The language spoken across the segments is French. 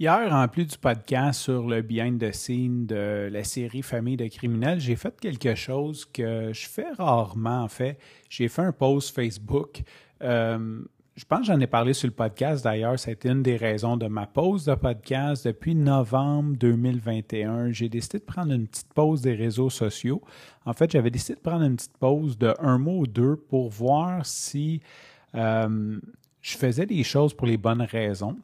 Hier, en plus du podcast sur le behind the scene de la série Famille de criminels, j'ai fait quelque chose que je fais rarement, en fait. J'ai fait un post Facebook. Euh, je pense que j'en ai parlé sur le podcast d'ailleurs. Été une des raisons de ma pause de podcast depuis novembre 2021. J'ai décidé de prendre une petite pause des réseaux sociaux. En fait, j'avais décidé de prendre une petite pause de un mois ou deux pour voir si euh, je faisais des choses pour les bonnes raisons.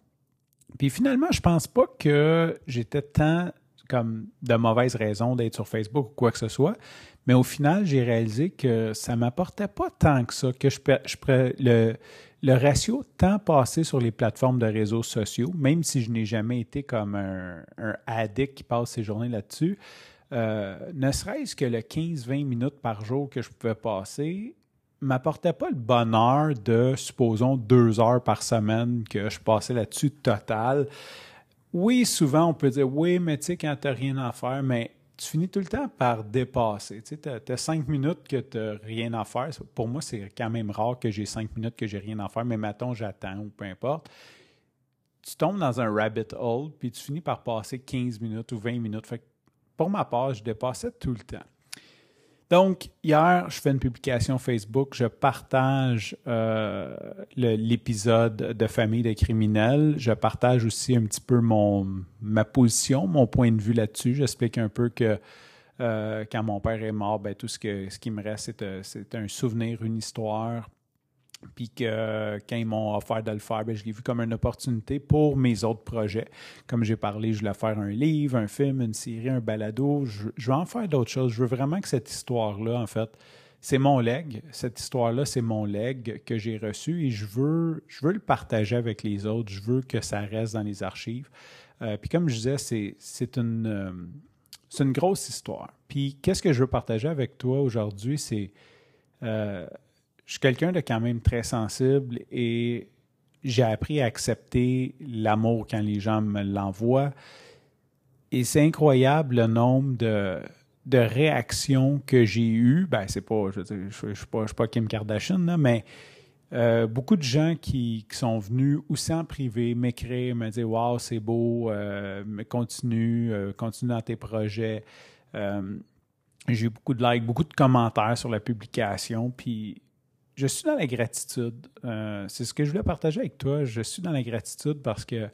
Puis finalement, je pense pas que j'étais tant comme de mauvaises raisons d'être sur Facebook ou quoi que ce soit. Mais au final, j'ai réalisé que ça m'apportait pas tant que ça, que je, je le, le ratio temps passé sur les plateformes de réseaux sociaux, même si je n'ai jamais été comme un, addict qui passe ses journées là-dessus, euh, ne serait-ce que le 15-20 minutes par jour que je pouvais passer, m'apportait pas le bonheur de, supposons, deux heures par semaine que je passais là-dessus total. Oui, souvent, on peut dire, oui, mais tu sais, quand tu n'as rien à faire, mais tu finis tout le temps par dépasser. Tu sais, as, cinq minutes que tu n'as rien à faire. Pour moi, c'est quand même rare que j'ai cinq minutes que j'ai rien à faire, mais mettons, j'attends ou peu importe. Tu tombes dans un rabbit hole, puis tu finis par passer 15 minutes ou 20 minutes. Fait pour ma part, je dépassais tout le temps. Donc, hier, je fais une publication Facebook, je partage euh, l'épisode de Famille des criminels. Je partage aussi un petit peu mon, ma position, mon point de vue là-dessus. J'explique un peu que euh, quand mon père est mort, ben, tout ce, que, ce qui me reste, c'est un souvenir, une histoire, puis que quand ils m'ont offert de le faire, bien, je l'ai vu comme une opportunité pour mes autres projets. Comme j'ai parlé, je voulais faire un livre, un film, une série, un balado. Je, veux en faire d'autres choses. Je veux vraiment que cette histoire-là, en fait, c'est mon leg. Cette histoire-là, c'est mon leg que j'ai reçu et je veux, je veux le partager avec les autres. Je veux que ça reste dans les archives. Euh, puis comme je disais, c'est, c'est une, euh, c'est une grosse histoire. Puis qu'est-ce que je veux partager avec toi aujourd'hui, c'est... Euh, je suis quelqu'un de quand même très sensible et j'ai appris à accepter l'amour quand les gens me l'envoient. Et c'est incroyable le nombre de, de réactions que j'ai eues. Ben, c'est pas, je ne suis, pas, Kim Kardashian, mais euh, beaucoup de gens qui, sont venus aussi en privé m'écrire, me dire Waouh, c'est beau, euh, continue, euh, continue dans tes projets. j'ai eu beaucoup de likes, beaucoup de commentaires sur la publication. Puis je suis dans la gratitude. Euh, c'est ce que je voulais partager avec toi. Je suis dans la gratitude parce que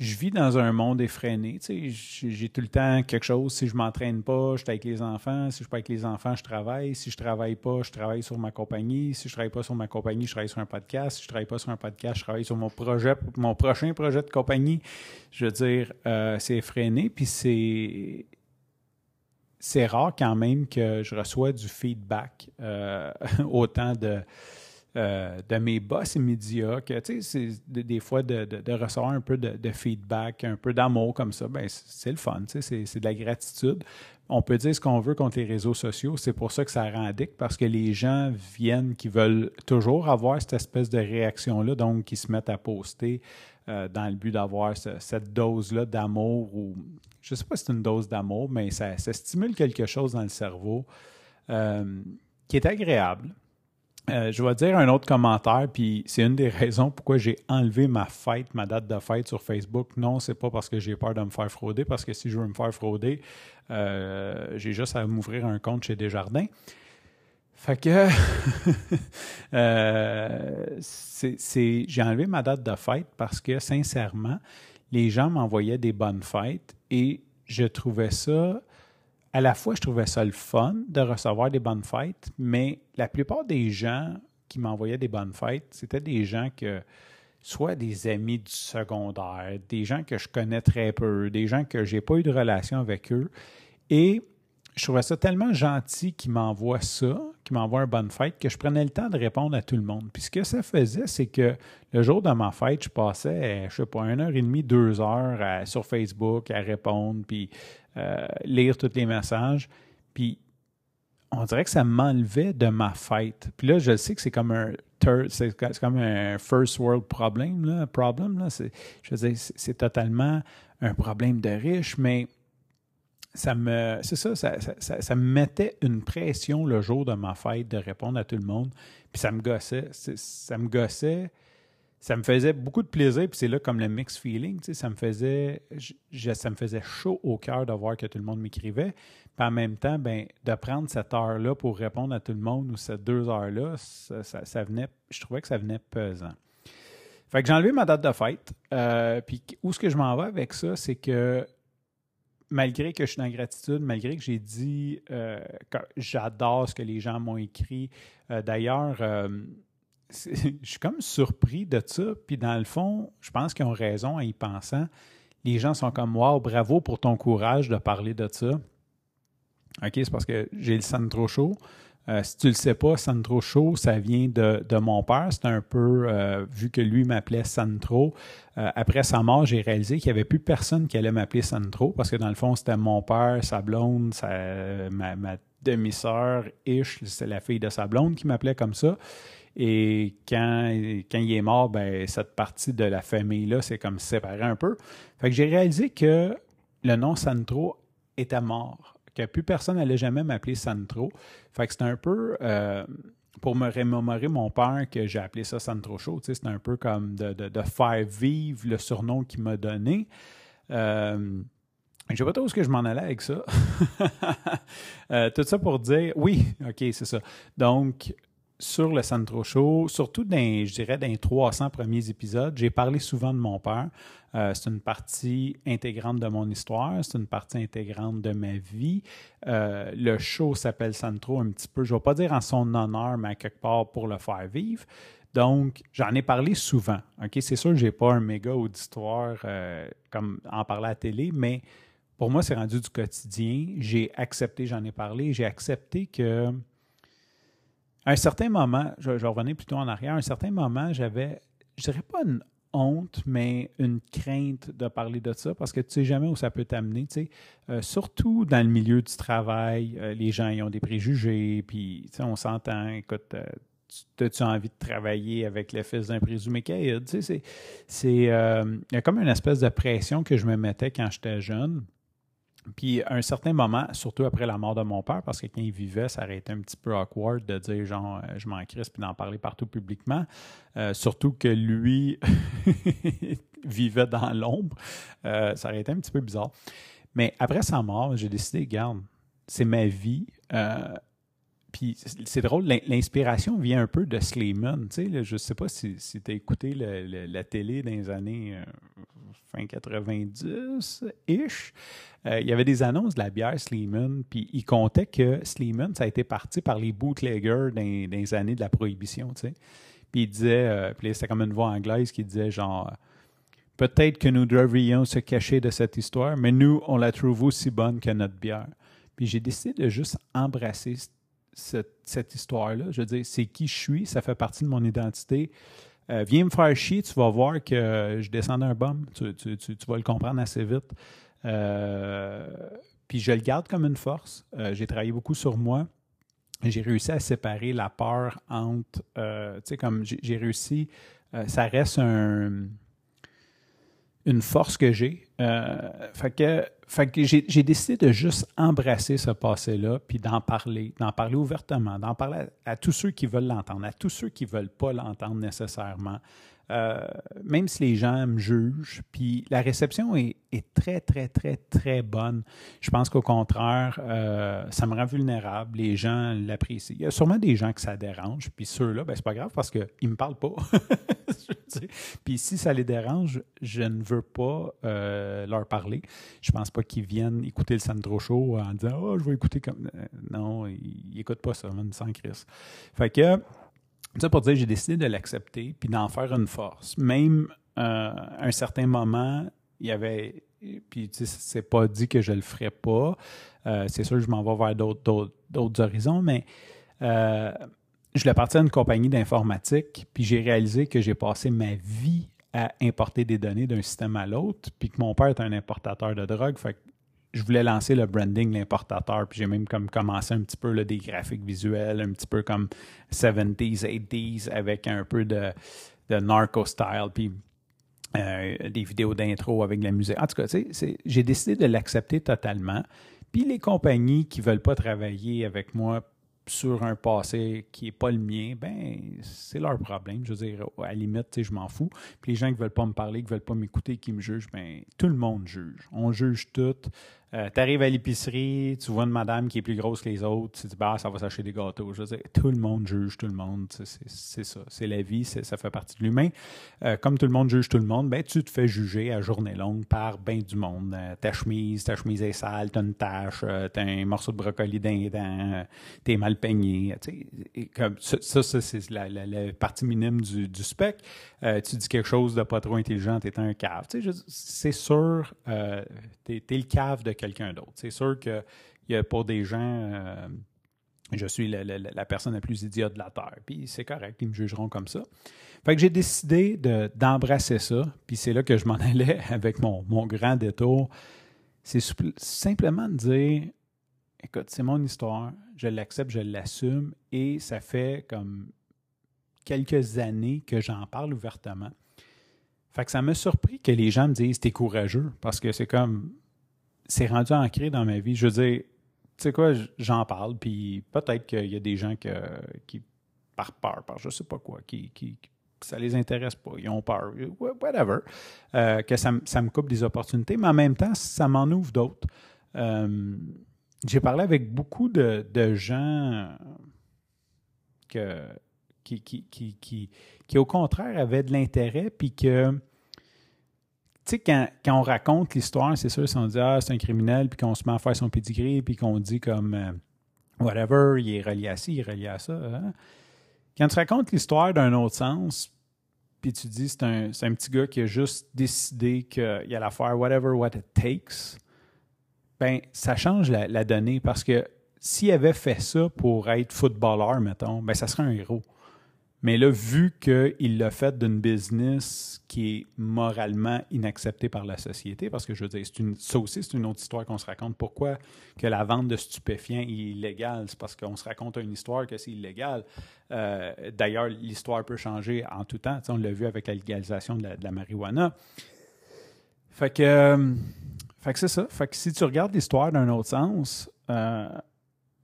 je vis dans un monde effréné. j'ai tout le temps quelque chose. Si je m'entraîne pas, je suis avec les enfants. Si je suis pas avec les enfants, je travaille. Si je travaille pas, je travaille sur ma compagnie. Si je travaille pas sur ma compagnie, je travaille sur un podcast. Si je travaille pas sur un podcast, je travaille sur mon projet, mon prochain projet de compagnie. Je veux dire, euh, c'est effréné. Puis c'est c'est rare quand même que je reçois du feedback euh, autant de, euh, de mes boss immédiats que, tu sais, des fois de, recevoir un peu de, feedback, un peu d'amour comme ça, ben c'est le fun, tu sais, c'est de la gratitude. On peut dire ce qu'on veut contre les réseaux sociaux, c'est pour ça que ça rend addict, parce que les gens viennent qui veulent toujours avoir cette espèce de réaction-là, donc qui se mettent à poster euh, dans le but d'avoir cette dose-là d'amour ou je ne sais pas si c'est une dose d'amour, mais ça, stimule quelque chose dans le cerveau euh, qui est agréable. Euh, je vais dire un autre commentaire, puis c'est une des raisons pourquoi j'ai enlevé ma fête, ma date de fête sur Facebook. Non, c'est pas parce que j'ai peur de me faire frauder, parce que si je veux me faire frauder, j'ai juste à m'ouvrir un compte chez Desjardins. Fait que euh, c'est, j'ai enlevé ma date de fête parce que sincèrement, les gens m'envoyaient des bonnes fêtes et je trouvais ça, à la fois, je trouvais ça le fun de recevoir des bonnes fêtes, mais la plupart des gens qui m'envoyaient des bonnes fêtes, c'était des gens que, soit des amis du secondaire, des gens que je connais très peu, des gens que j'ai pas eu de relation avec eux. Et je trouvais ça tellement gentil qu'il m'envoie ça, qu'il m'envoie un bonne fête, que je prenais le temps de répondre à tout le monde. Puis ce que ça faisait, c'est que le jour de ma fête, je passais, je sais pas, une heure et demie, deux heures sur Facebook à répondre, puis euh, lire tous les messages. Puis on dirait que ça m'enlevait de ma fête. Puis là, je sais que c'est comme un c'est comme un first world problem, là, problem, là. Je veux dire, c'est totalement un problème de riche, mais ça me, c'est ça ça, ça, me mettait une pression le jour de ma fête de répondre à tout le monde. Puis ça me gossait. Ça me gossait. Ça me faisait beaucoup de plaisir. Puis c'est là comme le mix feeling. Tu sais, ça me faisait, ça me faisait chaud au cœur de voir que tout le monde m'écrivait. Puis en même temps, ben, de prendre cette heure-là pour répondre à tout le monde ou ces deux heures-là, ça, venait, je trouvais que ça venait pesant. Fait que j'ai enlevé ma date de fête. Euh, puis où est-ce que je m'en vais avec ça, c'est que malgré que je suis dans la gratitude, malgré que j'ai dit euh, que j'adore ce que les gens m'ont écrit, euh, d'ailleurs, euh, je suis comme surpris de ça. Puis dans le fond, je pense qu'ils ont raison en y pensant. Les gens sont comme Wow, bravo pour ton courage de parler de ça. OK, c'est parce que j'ai le sang trop chaud. Euh, si tu le sais pas, Sandro Show, ça vient de, mon père. C'est un peu, euh, vu que lui m'appelait Sandro, euh, après sa mort, j'ai réalisé qu'il n'y avait plus personne qui allait m'appeler Sandro parce que dans le fond, c'était mon père, sa blonde, ma, demi-sœur, Ish, c'est la fille de sa blonde qui m'appelait comme ça. Et quand, quand il est mort, ben, cette partie de la famille-là, c'est comme séparé un peu. Fait que j'ai réalisé que le nom Sandro était mort que plus personne n'allait jamais m'appeler Santro. Fait que c'était un peu euh, pour me remémorer mon père que j'ai appelé ça Santro Show. C'était un peu comme de, de, faire vivre le surnom qu'il m'a donné. Euh, je ne sais pas trop où ce que je m'en allais avec ça. Euh, tout ça pour dire, oui, OK, c'est ça. Donc, sur le Santro Show, surtout dans, je dirais, dans les 300 premiers épisodes, j'ai parlé souvent de mon père. Euh, c'est une partie intégrante de mon histoire, c'est une partie intégrante de ma vie. Euh, le show s'appelle Santro un petit peu, je ne vais pas dire en son honneur, mais à quelque part pour le faire vivre. Donc, j'en ai parlé souvent. C'est sûr que je n'ai pas un méga auditoire euh, comme en parler à la télé, mais pour moi, c'est rendu du quotidien. J'ai accepté, j'en ai parlé, j'ai accepté que à un certain moment, je, vais revenir plutôt en arrière, à un certain moment, j'avais, je dirais pas une honte, mais une crainte de parler de ça parce que tu sais jamais où ça peut t'amener. Tu sais. Euh, surtout dans le milieu du travail, euh, les gens ils ont des préjugés, puis tu on s'entend, écoute, euh, as-tu envie de travailler avec le fils d'un présumé caïd? Tu sais, c'est, il y a comme une espèce de pression que je me mettais quand j'étais jeune. Puis à un certain moment, surtout après la mort de mon père, parce que quand il vivait, ça aurait été un petit peu awkward de dire genre euh, je m'en crisse puis d'en parler partout publiquement. Euh, surtout que lui vivait dans l'ombre. Euh, ça aurait été un petit peu bizarre. Mais après sa mort, j'ai décidé, garde, c'est ma vie. Puis c'est drôle, l'inspiration vient un peu de Slayman. Tu sais, je ne sais pas si, tu as écouté la télé dans les années euh, fin 90-ish. Euh, il y avait des annonces de la bière Sleeman, puis il comptait que Sleeman, ça a été parti par les bootleggers dans, les années de la prohibition. Puis il disait, euh, puis c'était comme une voix anglaise qui disait genre. Peut-être que nous devrions se cacher de cette histoire, mais nous, on la trouve aussi bonne que notre bière. Puis j'ai décidé de juste embrasser cette, histoire-là. Je veux dire, c'est qui je suis, ça fait partie de mon identité. Euh, viens me faire chier, tu vas voir que je descends d'un bum. Tu, vas le comprendre assez vite. Euh, puis je le garde comme une force. Euh, j'ai travaillé beaucoup sur moi. J'ai réussi à séparer la peur entre. tu sais, comme j'ai réussi. ça reste un une force que j'ai. Euh, fait que, j'ai décidé de juste embrasser ce passé-là, puis d'en parler, d'en parler ouvertement, d'en parler à, tous ceux qui veulent l'entendre, à tous ceux qui ne veulent pas l'entendre nécessairement. Euh, même si les gens me jugent, puis la réception est, très, très, très, très bonne. Je pense qu'au contraire, euh, ça me rend vulnérable. Les gens l'apprécient. Il y a sûrement des gens que ça dérange, puis ceux-là, ben, c'est pas grave parce qu'ils ne me parlent pas. puis si ça les dérange, je ne veux pas euh, leur parler. Je pense pas qu'ils viennent écouter le Sandro Show en disant Oh, je vais écouter comme. Non, ils n'écoutent pas ça, même sans Chris. Fait que ça pour dire, j'ai décidé de l'accepter puis d'en faire une force. Même euh, à un certain moment, il y avait, puis c'est pas dit que je le ferai pas. Euh, c'est sûr que je m'en vais vers d'autres horizons, mais euh, je voulais partir d'une compagnie d'informatique, puis j'ai réalisé que j'ai passé ma vie à importer des données d'un système à l'autre, puis que mon père est un importateur de drogue. Fait que je voulais lancer le branding, l'importateur, puis j'ai même comme commencé un petit peu là, des graphiques visuels, un petit peu comme 70s, 80s, avec un peu de, de narco-style, puis euh, des vidéos d'intro avec la musique. En tout cas, j'ai décidé de l'accepter totalement. Puis les compagnies qui ne veulent pas travailler avec moi sur un passé qui n'est pas le mien, ben c'est leur problème. Je veux dire, à la limite, je m'en fous. Puis les gens qui ne veulent pas me parler, qui ne veulent pas m'écouter, qui me jugent, ben tout le monde juge. On juge tout. Euh, tu arrives à l'épicerie, tu vois une madame qui est plus grosse que les autres, tu te dis, bah, ça va s'acheter des gâteaux. Je veux dire, tout le monde juge tout le monde. C'est ça. C'est la vie, ça fait partie de l'humain. Euh, comme tout le monde juge tout le monde, ben, tu te fais juger à journée longue par bien du monde. Euh, ta chemise, ta chemise est sale, tu as une tache, tu as un morceau de brocoli d'un tu es mal peigné. comme, ça, ça c'est la, partie minime du, spec. tu dis quelque chose de pas trop intelligent, tu es un cave. C'est sûr, tu es, le cave de quelqu'un d'autre. C'est sûr que y a pour des gens, euh, je suis la, personne la plus idiote de la Terre. Puis c'est correct, ils me jugeront comme ça. Fait que j'ai décidé d'embrasser ça. Puis c'est là que je m'en allais avec mon, mon grand détour. C'est simplement de dire écoute, c'est mon histoire, je l'accepte, je l'assume, et ça fait comme quelques années que j'en parle ouvertement. Fait que ça m'a surpris que les gens me disent t'es courageux, parce que c'est comme c'est rendu ancré dans ma vie. Je veux dire, tu sais quoi, j'en parle, puis peut-être qu'il y a des gens qui, par peur, par je sais pas quoi, qui, qui ça les intéresse pas, ils ont peur, whatever, euh, que ça, me coupe des opportunités, mais en même temps, ça m'en ouvre d'autres. Euh, j'ai parlé avec beaucoup de, gens que, qui, qui, qui, qui, au contraire, avaient de l'intérêt, puis que tu sais, quand, on raconte l'histoire, c'est sûr, si on dit Ah, c'est un criminel, puis qu'on se met à faire son pedigree, puis qu'on dit comme euh, whatever, il est relié à ci, il est relié à ça. Hein. Quand tu racontes l'histoire d'un autre sens, puis tu dis c'est un, un, petit gars qui a juste décidé qu'il allait faire whatever what it takes, ben ça change la, la donnée parce que s'il avait fait ça pour être footballeur, mettons, ben ça serait un héros. Mais là, vu qu'il l'a fait d'une business qui est moralement inacceptée par la société, parce que je veux dire, une, ça aussi, c'est une autre histoire qu'on se raconte. Pourquoi que la vente de stupéfiants est illégale? C'est parce qu'on se raconte une histoire que c'est illégal. Euh, d'ailleurs, l'histoire peut changer en tout temps. on l'a vu avec la légalisation de la, marijuana. Fait que, euh, fait que c'est ça. Fait que si tu regardes l'histoire d'un autre sens, euh,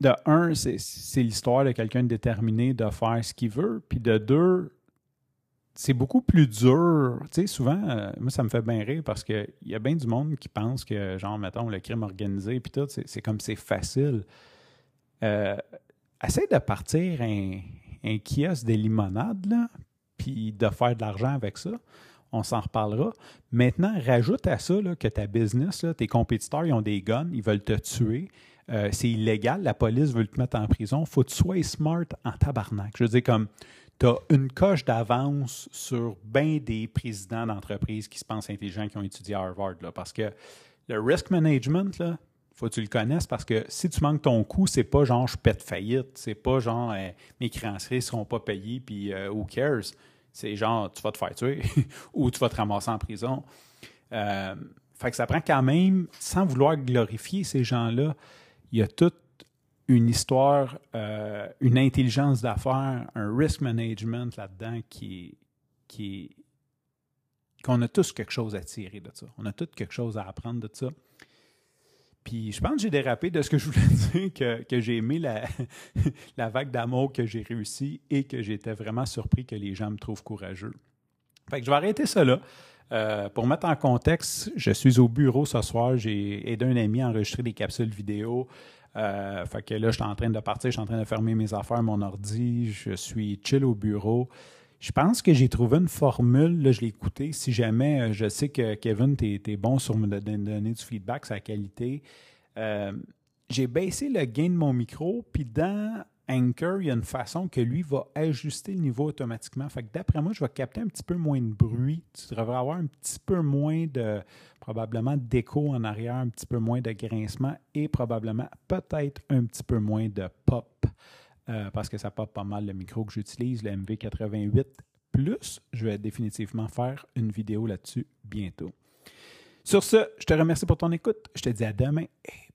de un, c'est l'histoire de quelqu'un déterminé de faire ce qu'il veut. Puis de deux, c'est beaucoup plus dur. Tu sais, souvent, euh, moi, ça me fait bien rire parce qu'il y a bien du monde qui pense que, genre, mettons, le crime organisé, puis tout, c'est comme c'est facile. Euh, essaye de partir un, un kiosque de limonade, là, puis de faire de l'argent avec ça. On s'en reparlera. Maintenant, rajoute à ça que ta business, tes compétiteurs, ils ont des guns, ils veulent te tuer. Euh, c'est illégal, la police veut te mettre en prison, faut que tu sois smart en tabarnak. Je veux dire, comme tu as une coche d'avance sur bien des présidents d'entreprises qui se pensent intelligents, qui ont étudié à Harvard, parce que le risk management, là, faut que tu le connaisses parce que si tu manques ton coup, c'est pas genre je pète faillite, c'est pas genre euh, mes créanciers seront pas payés puis euh, who cares? C'est genre tu vas te faire tuer ou tu vas te ramasser en prison. fait que ça prend quand même, sans vouloir glorifier ces gens-là, il y a toute une histoire, euh, une intelligence d'affaires, un risk management là-dedans qui qui qu'on a tous quelque chose à tirer de ça. On a tous quelque chose à apprendre de ça. Puis je pense que j'ai dérapé de ce que je voulais dire, que, j'ai aimé la, la vague d'amour que j'ai réussi et que j'étais vraiment surpris que les gens me trouvent courageux. Fait que je vais arrêter ça là. Euh, pour mettre en contexte, je suis au bureau ce soir. J'ai aidé un ami à enregistrer des capsules vidéo. Euh, fait que là, je suis en train de partir, je suis en train de fermer mes affaires, mon ordi. Je suis chill au bureau. Je pense que j'ai trouvé une formule, là, je l'ai écouté. Si jamais, euh, je sais que Kevin, tu es, bon sur me donner du feedback, sa qualité. j'ai baissé le gain de mon micro, puis dans Anchor, il y a une façon que lui va ajuster le niveau automatiquement. Fait que d'après moi, je vais capter un petit peu moins de bruit. Tu devrais avoir un petit peu moins de, probablement d'écho en arrière, un petit peu moins de grincement et probablement peut-être un petit peu moins de pop. Euh, parce que ça pop pas mal le micro que j'utilise, le MV88 Plus. Je vais définitivement faire une vidéo là-dessus bientôt. Sur ce, je te remercie pour ton écoute. Je te dis à demain et